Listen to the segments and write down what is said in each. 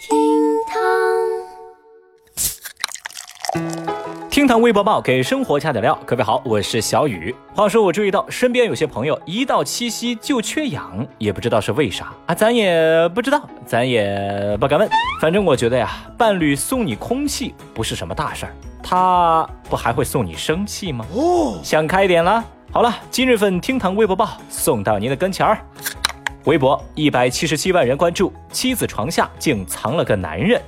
厅堂厅堂微博报给生活加点料，各位好，我是小雨。话说我注意到身边有些朋友一到七夕就缺氧，也不知道是为啥啊，咱也不知道，咱也不敢问。反正我觉得呀，伴侣送你空气不是什么大事儿，他不还会送你生气吗？哦，想开点了。好了，今日份厅堂微博报送到您的跟前儿。微博一百七十七万人关注，妻子床下竟藏了个男人。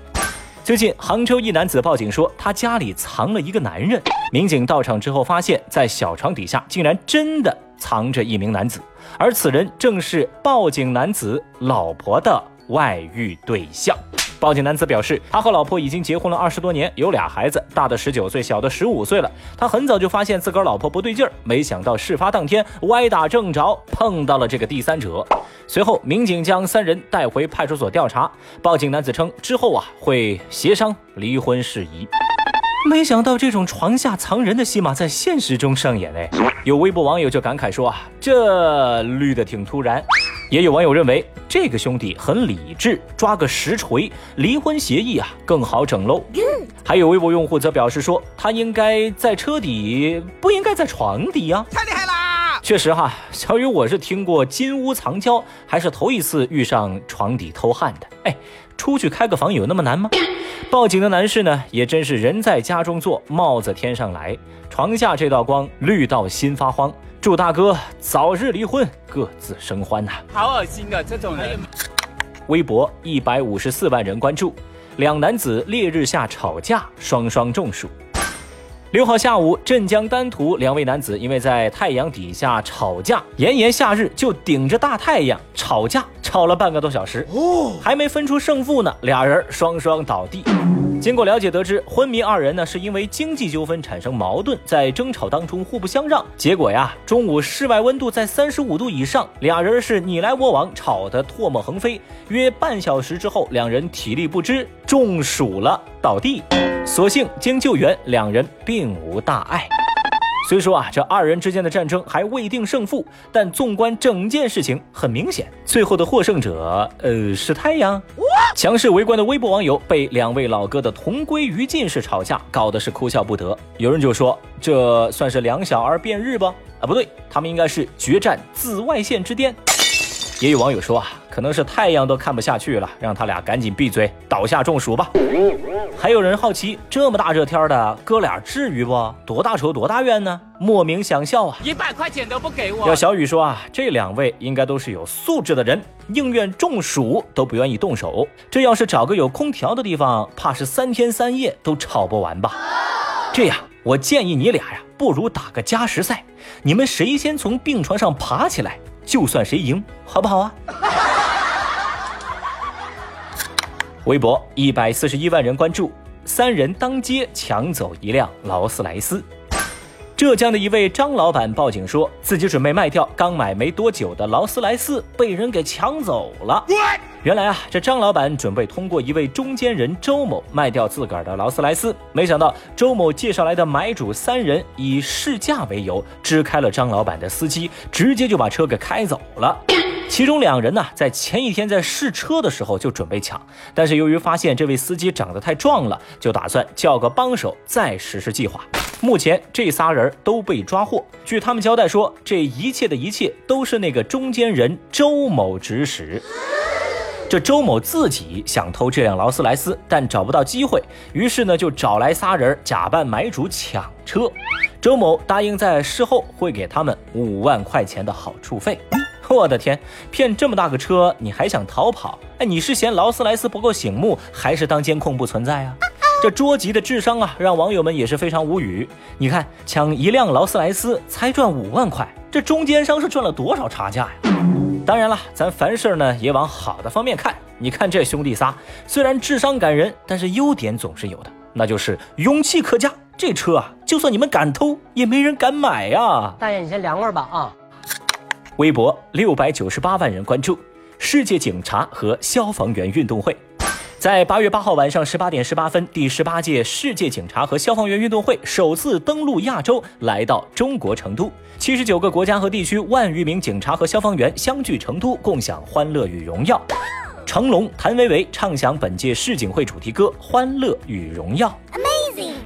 最近，杭州一男子报警说他家里藏了一个男人。民警到场之后，发现，在小床底下竟然真的藏着一名男子，而此人正是报警男子老婆的外遇对象。报警男子表示，他和老婆已经结婚了二十多年，有俩孩子，大的十九岁，小的十五岁了。他很早就发现自个儿老婆不对劲儿，没想到事发当天歪打正着碰到了这个第三者。随后，民警将三人带回派出所调查。报警男子称，之后啊会协商离婚事宜。没想到这种床下藏人的戏码在现实中上演哎！有微博网友就感慨说啊，这绿的挺突然。也有网友认为这个兄弟很理智，抓个实锤，离婚协议啊更好整喽。还有微博用户则表示说，他应该在车底，不应该在床底呀。太厉害啦！确实哈，小雨我是听过金屋藏娇，还是头一次遇上床底偷汉的。哎，出去开个房有那么难吗？报警的男士呢，也真是人在家中坐，帽子天上来，床下这道光绿到心发慌。祝大哥早日离婚，各自生欢呐！好恶心啊，这种人。微博一百五十四万人关注，两男子烈日下吵架，双双中暑。六号下午，镇江丹徒两位男子因为在太阳底下吵架，炎炎夏日就顶着大太阳吵架。吵了半个多小时，哦，还没分出胜负呢，俩人双双倒地。经过了解得知，昏迷二人呢是因为经济纠纷产生矛盾，在争吵当中互不相让，结果呀，中午室外温度在三十五度以上，俩人是你来我往，吵得唾沫横飞。约半小时之后，两人体力不支，中暑了，倒地。所幸经救援，两人并无大碍。虽说啊，这二人之间的战争还未定胜负，但纵观整件事情，很明显，最后的获胜者，呃，是太阳。强势围观的微博网友被两位老哥的同归于尽式吵架搞得是哭笑不得。有人就说，这算是两小儿辩日吧？啊，不对，他们应该是决战紫外线之巅。也有网友说啊，可能是太阳都看不下去了，让他俩赶紧闭嘴，倒下中暑吧。还有人好奇，这么大热天的，哥俩至于不？多大仇多大怨呢？莫名想笑啊！一百块钱都不给我。要小雨说啊，这两位应该都是有素质的人，宁愿中暑都不愿意动手。这要是找个有空调的地方，怕是三天三夜都吵不完吧？这样，我建议你俩呀，不如打个加时赛，你们谁先从病床上爬起来？就算谁赢，好不好啊？微博一百四十一万人关注，三人当街抢走一辆劳斯莱斯。浙江的一位张老板报警说，自己准备卖掉刚买没多久的劳斯莱斯，被人给抢走了。原来啊，这张老板准备通过一位中间人周某卖掉自个儿的劳斯莱斯，没想到周某介绍来的买主三人以试驾为由支开了张老板的司机，直接就把车给开走了。其中两人呢，在前一天在试车的时候就准备抢，但是由于发现这位司机长得太壮了，就打算叫个帮手再实施计划。目前这仨人都被抓获。据他们交代说，这一切的一切都是那个中间人周某指使。这周某自己想偷这辆劳斯莱斯，但找不到机会，于是呢就找来仨人假扮买主抢车。周某答应在事后会给他们五万块钱的好处费。我的天，骗这么大个车你还想逃跑？哎，你是嫌劳斯莱斯不够醒目，还是当监控不存在啊？这捉急的智商啊，让网友们也是非常无语。你看，抢一辆劳斯莱斯才赚五万块，这中间商是赚了多少差价呀？当然了，咱凡事呢也往好的方面看。你看这兄弟仨，虽然智商感人，但是优点总是有的，那就是勇气可嘉。这车啊，就算你们敢偷，也没人敢买呀。大爷，你先凉快吧啊。微博六百九十八万人关注世界警察和消防员运动会。在八月八号晚上十八点十八分，第十八届世界警察和消防员运动会首次登陆亚洲，来到中国成都。七十九个国家和地区万余名警察和消防员相聚成都，共享欢乐与荣耀。成龙、谭维维唱响本届世锦会主题歌《欢乐与荣耀》。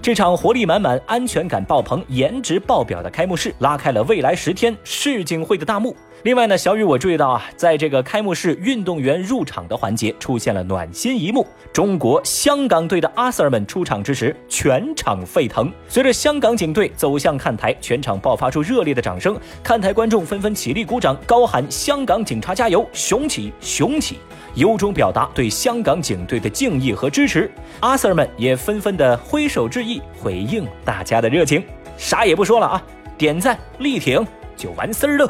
这场活力满满、安全感爆棚、颜值爆表的开幕式，拉开了未来十天世锦会的大幕。另外呢，小雨我注意到啊，在这个开幕式运动员入场的环节，出现了暖心一幕。中国香港队的阿 Sir 们出场之时，全场沸腾。随着香港警队走向看台，全场爆发出热烈的掌声，看台观众纷纷起立鼓掌，高喊“香港警察加油，雄起，雄起”。由衷表达对香港警队的敬意和支持，阿 Sir 们也纷纷的挥手致意，回应大家的热情。啥也不说了啊，点赞力挺就完事儿了。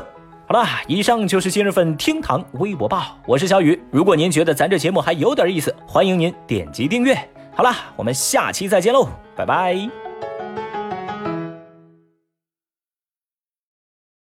好了，以上就是今日份厅堂微博报，我是小雨。如果您觉得咱这节目还有点意思，欢迎您点击订阅。好了，我们下期再见喽，拜拜。